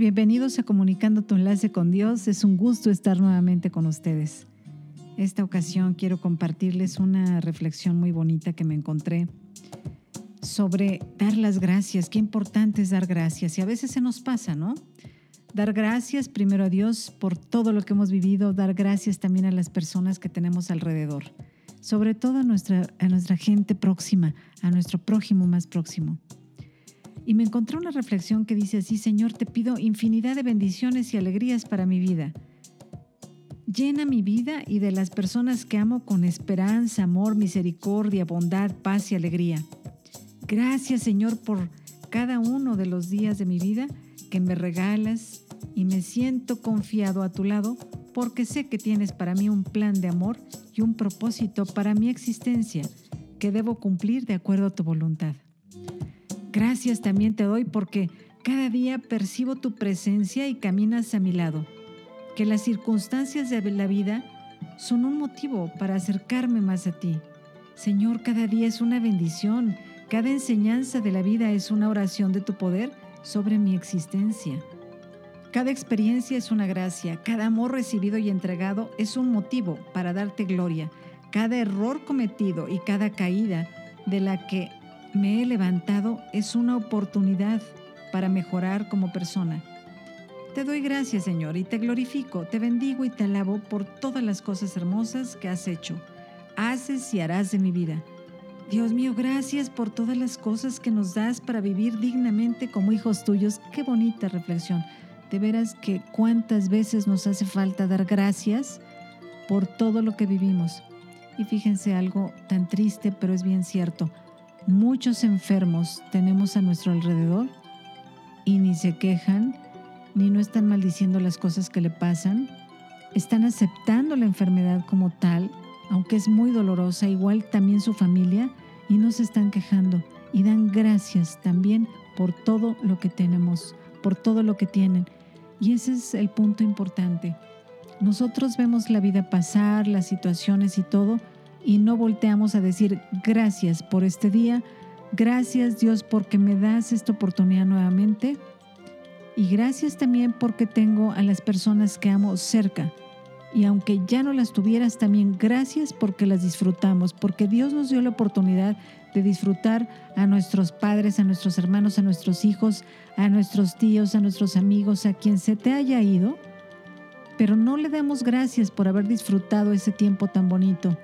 Bienvenidos a Comunicando tu enlace con Dios. Es un gusto estar nuevamente con ustedes. Esta ocasión quiero compartirles una reflexión muy bonita que me encontré sobre dar las gracias. Qué importante es dar gracias. Y a veces se nos pasa, ¿no? Dar gracias primero a Dios por todo lo que hemos vivido, dar gracias también a las personas que tenemos alrededor, sobre todo a nuestra, a nuestra gente próxima, a nuestro prójimo más próximo. Y me encontré una reflexión que dice así, Señor, te pido infinidad de bendiciones y alegrías para mi vida. Llena mi vida y de las personas que amo con esperanza, amor, misericordia, bondad, paz y alegría. Gracias, Señor, por cada uno de los días de mi vida que me regalas y me siento confiado a tu lado porque sé que tienes para mí un plan de amor y un propósito para mi existencia que debo cumplir de acuerdo a tu voluntad. Gracias también te doy porque cada día percibo tu presencia y caminas a mi lado. Que las circunstancias de la vida son un motivo para acercarme más a ti. Señor, cada día es una bendición, cada enseñanza de la vida es una oración de tu poder sobre mi existencia. Cada experiencia es una gracia, cada amor recibido y entregado es un motivo para darte gloria. Cada error cometido y cada caída de la que me he levantado es una oportunidad para mejorar como persona. Te doy gracias, Señor, y te glorifico, te bendigo y te alabo por todas las cosas hermosas que has hecho, haces y harás de mi vida. Dios mío, gracias por todas las cosas que nos das para vivir dignamente como hijos tuyos. Qué bonita reflexión. De veras que cuántas veces nos hace falta dar gracias por todo lo que vivimos. Y fíjense algo tan triste, pero es bien cierto muchos enfermos tenemos a nuestro alrededor y ni se quejan, ni no están maldiciendo las cosas que le pasan, están aceptando la enfermedad como tal, aunque es muy dolorosa, igual también su familia, y no se están quejando y dan gracias también por todo lo que tenemos, por todo lo que tienen. Y ese es el punto importante. Nosotros vemos la vida pasar, las situaciones y todo, y no volteamos a decir gracias por este día, gracias Dios porque me das esta oportunidad nuevamente y gracias también porque tengo a las personas que amo cerca. Y aunque ya no las tuvieras, también gracias porque las disfrutamos, porque Dios nos dio la oportunidad de disfrutar a nuestros padres, a nuestros hermanos, a nuestros hijos, a nuestros tíos, a nuestros amigos, a quien se te haya ido. Pero no le damos gracias por haber disfrutado ese tiempo tan bonito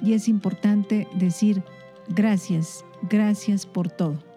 y es importante decir gracias, gracias por todo.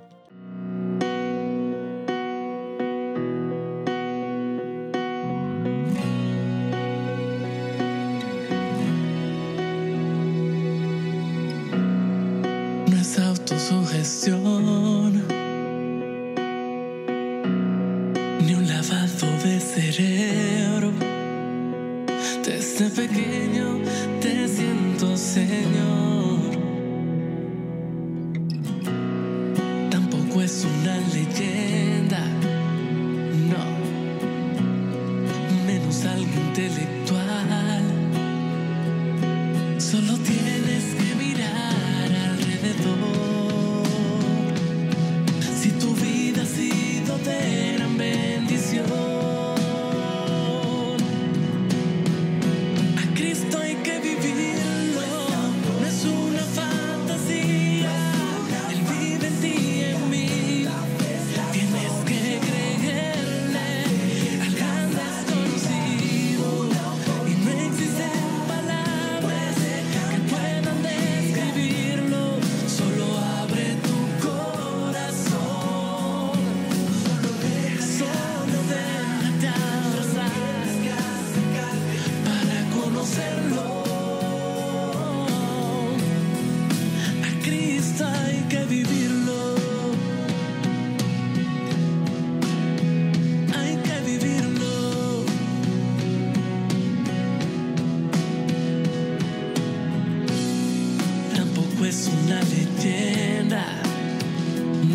es una leyenda.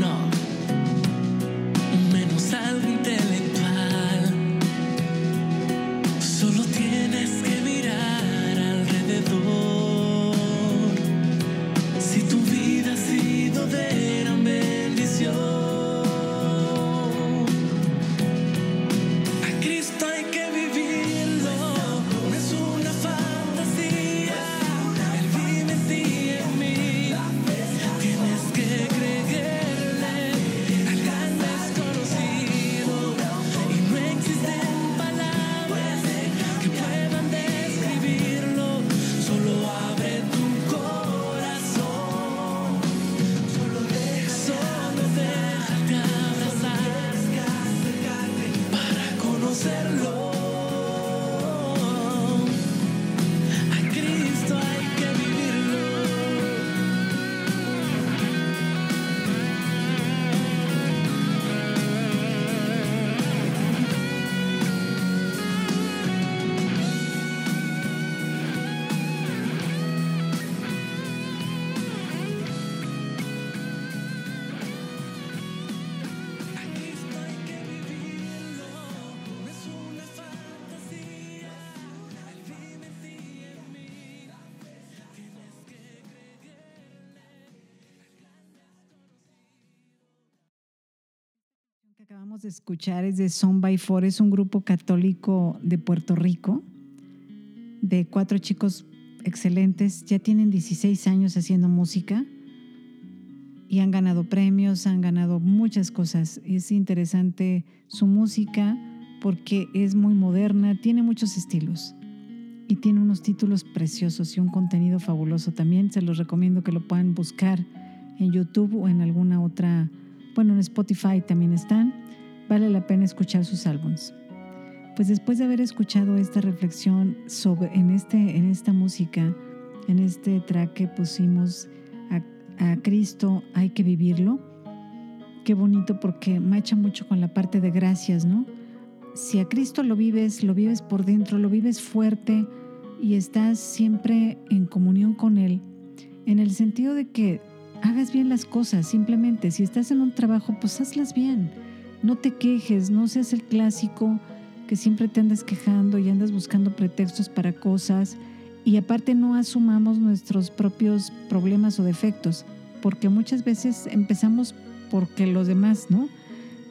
No. Acabamos de escuchar es de Son by Four, es un grupo católico de Puerto Rico, de cuatro chicos excelentes, ya tienen 16 años haciendo música y han ganado premios, han ganado muchas cosas. Es interesante su música porque es muy moderna, tiene muchos estilos y tiene unos títulos preciosos y un contenido fabuloso también. Se los recomiendo que lo puedan buscar en YouTube o en alguna otra, bueno, en Spotify también están. Vale la pena escuchar sus álbums. Pues después de haber escuchado esta reflexión sobre en, este, en esta música, en este track que pusimos a, a Cristo, hay que vivirlo. Qué bonito porque macha mucho con la parte de gracias, ¿no? Si a Cristo lo vives, lo vives por dentro, lo vives fuerte y estás siempre en comunión con Él, en el sentido de que hagas bien las cosas, simplemente. Si estás en un trabajo, pues hazlas bien. No te quejes, no seas el clásico que siempre te andas quejando y andas buscando pretextos para cosas. Y aparte no asumamos nuestros propios problemas o defectos, porque muchas veces empezamos porque los demás, ¿no?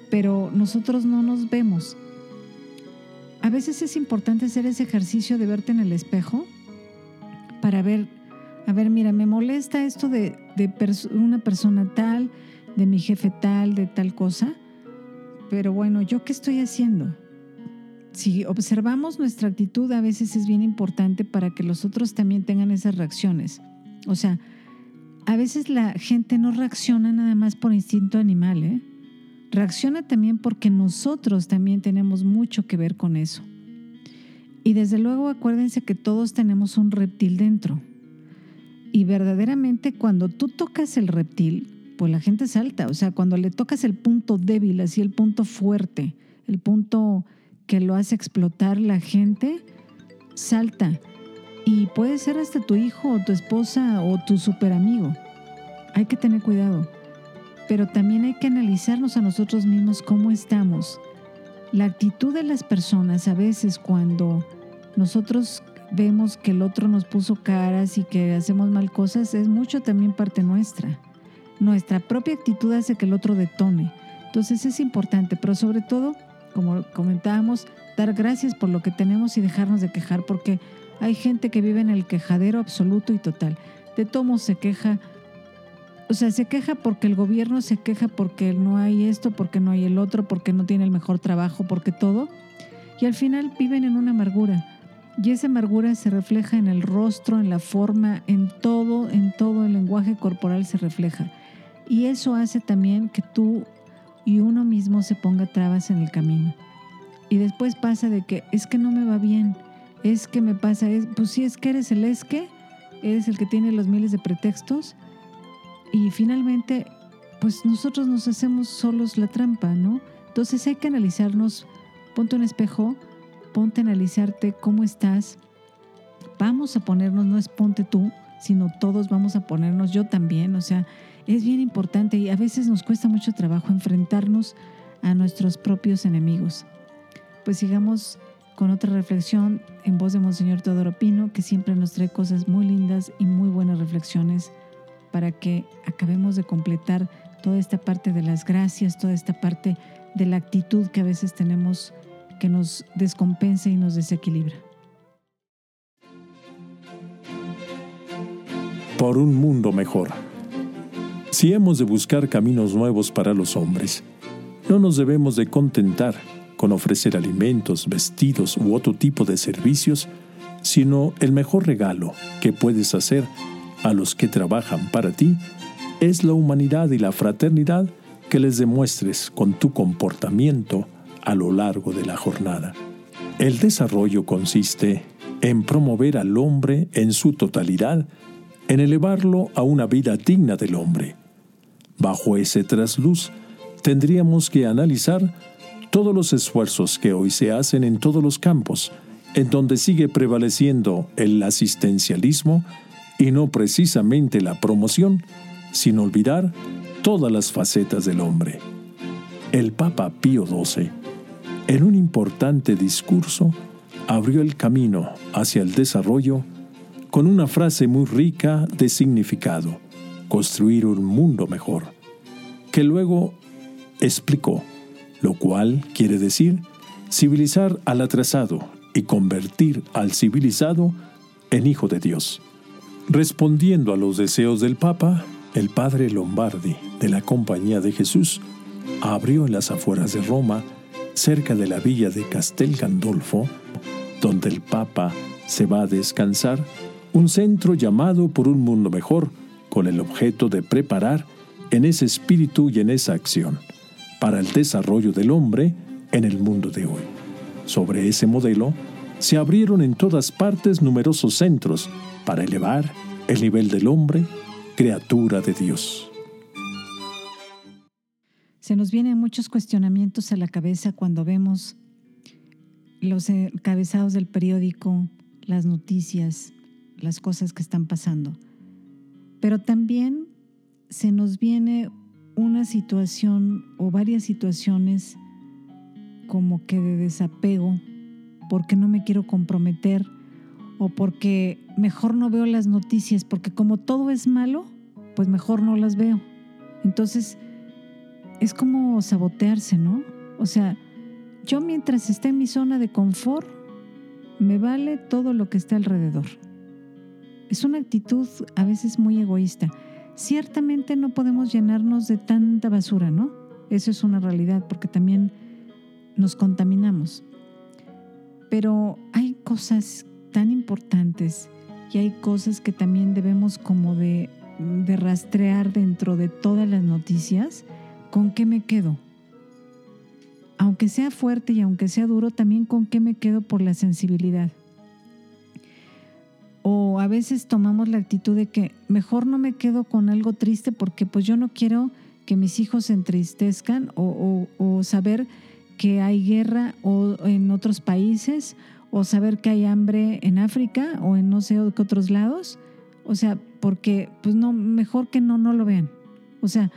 Pero nosotros no nos vemos. A veces es importante hacer ese ejercicio de verte en el espejo para ver a ver, mira, me molesta esto de, una persona tal, de mi jefe tal, de tal cosa, pero bueno, ¿yo qué estoy haciendo? Si observamos nuestra actitud, a veces es bien importante para que los otros también tengan esas reacciones. O sea, a veces la gente no reacciona nada más por instinto animal, ¿eh? Reacciona también porque nosotros también tenemos mucho que ver con eso. Y desde luego acuérdense que todos tenemos un reptil dentro. Y verdaderamente cuando tú tocas el reptil, pues la gente salta. O sea, cuando le tocas el punto débil, así el punto fuerte, el punto que lo hace explotar, la gente salta. Y puede ser hasta tu hijo o tu esposa o tu super amigo. Hay que tener cuidado. Pero también hay que analizarnos a nosotros mismos cómo estamos. La actitud de las personas a veces cuando nosotros vemos que el otro nos puso caras y que hacemos mal cosas, es mucho también parte nuestra. Nuestra propia actitud hace que el otro detone. Entonces es importante, pero sobre todo, como comentábamos, dar gracias por lo que tenemos y dejarnos de quejar, porque hay gente que vive en el quejadero absoluto y total. De todo se queja, o sea, se queja porque el gobierno se queja porque no hay esto, porque no hay el otro, porque no tiene el mejor trabajo, porque todo. Y al final viven en una amargura. Y esa amargura se refleja en el rostro, en la forma, en todo, en todo el lenguaje corporal se refleja. Y eso hace también que tú y uno mismo se ponga trabas en el camino. Y después pasa de que es que no me va bien, es que me pasa, es, pues sí, es que eres el es que, eres el que tiene los miles de pretextos. Y finalmente, pues nosotros nos hacemos solos la trampa, ¿no? Entonces hay que analizarnos, ponte un espejo, ponte a analizarte cómo estás. Vamos a ponernos, no es ponte tú, sino todos vamos a ponernos, yo también, o sea, es bien importante y a veces nos cuesta mucho trabajo enfrentarnos a nuestros propios enemigos. Pues sigamos con otra reflexión en voz de Monseñor Teodoro Pino, que siempre nos trae cosas muy lindas y muy buenas reflexiones para que acabemos de completar toda esta parte de las gracias, toda esta parte de la actitud que a veces tenemos que nos descompensa y nos desequilibra. Por un mundo mejor. Si hemos de buscar caminos nuevos para los hombres, no nos debemos de contentar con ofrecer alimentos, vestidos u otro tipo de servicios, sino el mejor regalo que puedes hacer a los que trabajan para ti es la humanidad y la fraternidad que les demuestres con tu comportamiento a lo largo de la jornada. El desarrollo consiste en promover al hombre en su totalidad, en elevarlo a una vida digna del hombre. Bajo ese trasluz, tendríamos que analizar todos los esfuerzos que hoy se hacen en todos los campos, en donde sigue prevaleciendo el asistencialismo y no precisamente la promoción, sin olvidar todas las facetas del hombre. El Papa Pío XII en un importante discurso, abrió el camino hacia el desarrollo con una frase muy rica de significado, construir un mundo mejor, que luego explicó lo cual quiere decir civilizar al atrasado y convertir al civilizado en hijo de Dios. Respondiendo a los deseos del Papa, el padre Lombardi de la Compañía de Jesús abrió en las afueras de Roma, cerca de la villa de Castel Gandolfo, donde el Papa se va a descansar, un centro llamado por un mundo mejor, con el objeto de preparar en ese espíritu y en esa acción para el desarrollo del hombre en el mundo de hoy. Sobre ese modelo, se abrieron en todas partes numerosos centros para elevar el nivel del hombre, criatura de Dios. Se nos vienen muchos cuestionamientos a la cabeza cuando vemos los encabezados del periódico, las noticias, las cosas que están pasando. Pero también se nos viene una situación o varias situaciones como que de desapego, porque no me quiero comprometer o porque mejor no veo las noticias, porque como todo es malo, pues mejor no las veo. Entonces, es como sabotearse, ¿no? O sea, yo mientras esté en mi zona de confort, me vale todo lo que está alrededor. Es una actitud a veces muy egoísta. Ciertamente no podemos llenarnos de tanta basura, ¿no? Eso es una realidad porque también nos contaminamos. Pero hay cosas tan importantes y hay cosas que también debemos como de, rastrear dentro de todas las noticias. ¿Con qué me quedo? Aunque sea fuerte y aunque sea duro, también con qué me quedo por la sensibilidad. O a veces tomamos la actitud de que mejor no me quedo con algo triste porque pues yo no quiero que mis hijos se entristezcan o, o saber que hay guerra o en otros países o saber que hay hambre en África o en no sé qué otros lados. O sea, porque pues no, mejor que no, no lo vean. O sea,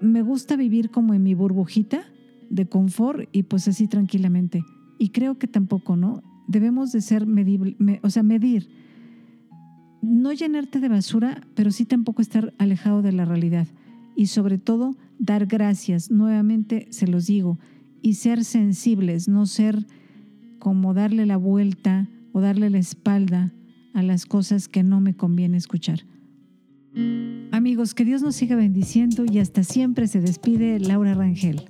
me gusta vivir como en mi burbujita de confort y pues así tranquilamente. Y creo que tampoco, ¿no? Debemos de ser medible, o sea, medir. No llenarte de basura, pero sí tampoco estar alejado de la realidad. Y sobre todo, dar gracias. Nuevamente se los digo, y ser sensibles, no ser como darle la vuelta o darle la espalda a las cosas que no me conviene escuchar. Amigos, que Dios nos siga bendiciendo y hasta siempre se despide Laura Rangel.